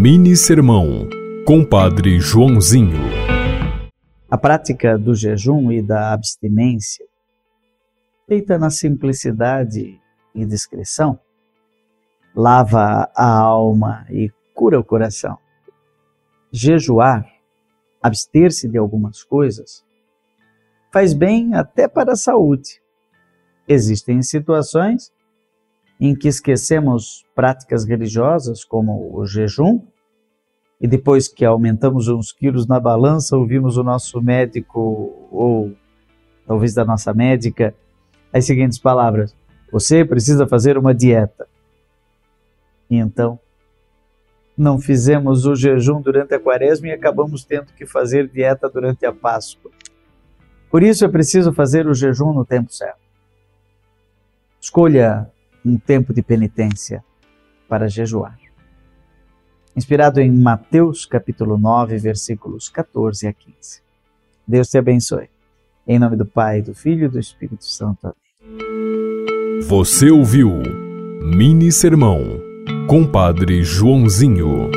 Mini Sermão, Compadre Joãozinho. A prática do jejum e da abstinência, feita na simplicidade e discrição, lava a alma e cura o coração. Jejuar, abster-se de algumas coisas, faz bem até para a saúde. Existem situações em que esquecemos práticas religiosas como o jejum e depois que aumentamos uns quilos na balança, ouvimos o nosso médico ou talvez da nossa médica as seguintes palavras: Você precisa fazer uma dieta. E então, não fizemos o jejum durante a quaresma e acabamos tendo que fazer dieta durante a Páscoa. Por isso é preciso fazer o jejum no tempo certo. Escolha um tempo de penitência para jejuar. Inspirado em Mateus capítulo 9, versículos 14 a 15. Deus te abençoe. Em nome do Pai, do Filho e do Espírito Santo. Amém. Você ouviu Mini Sermão, Compadre Joãozinho.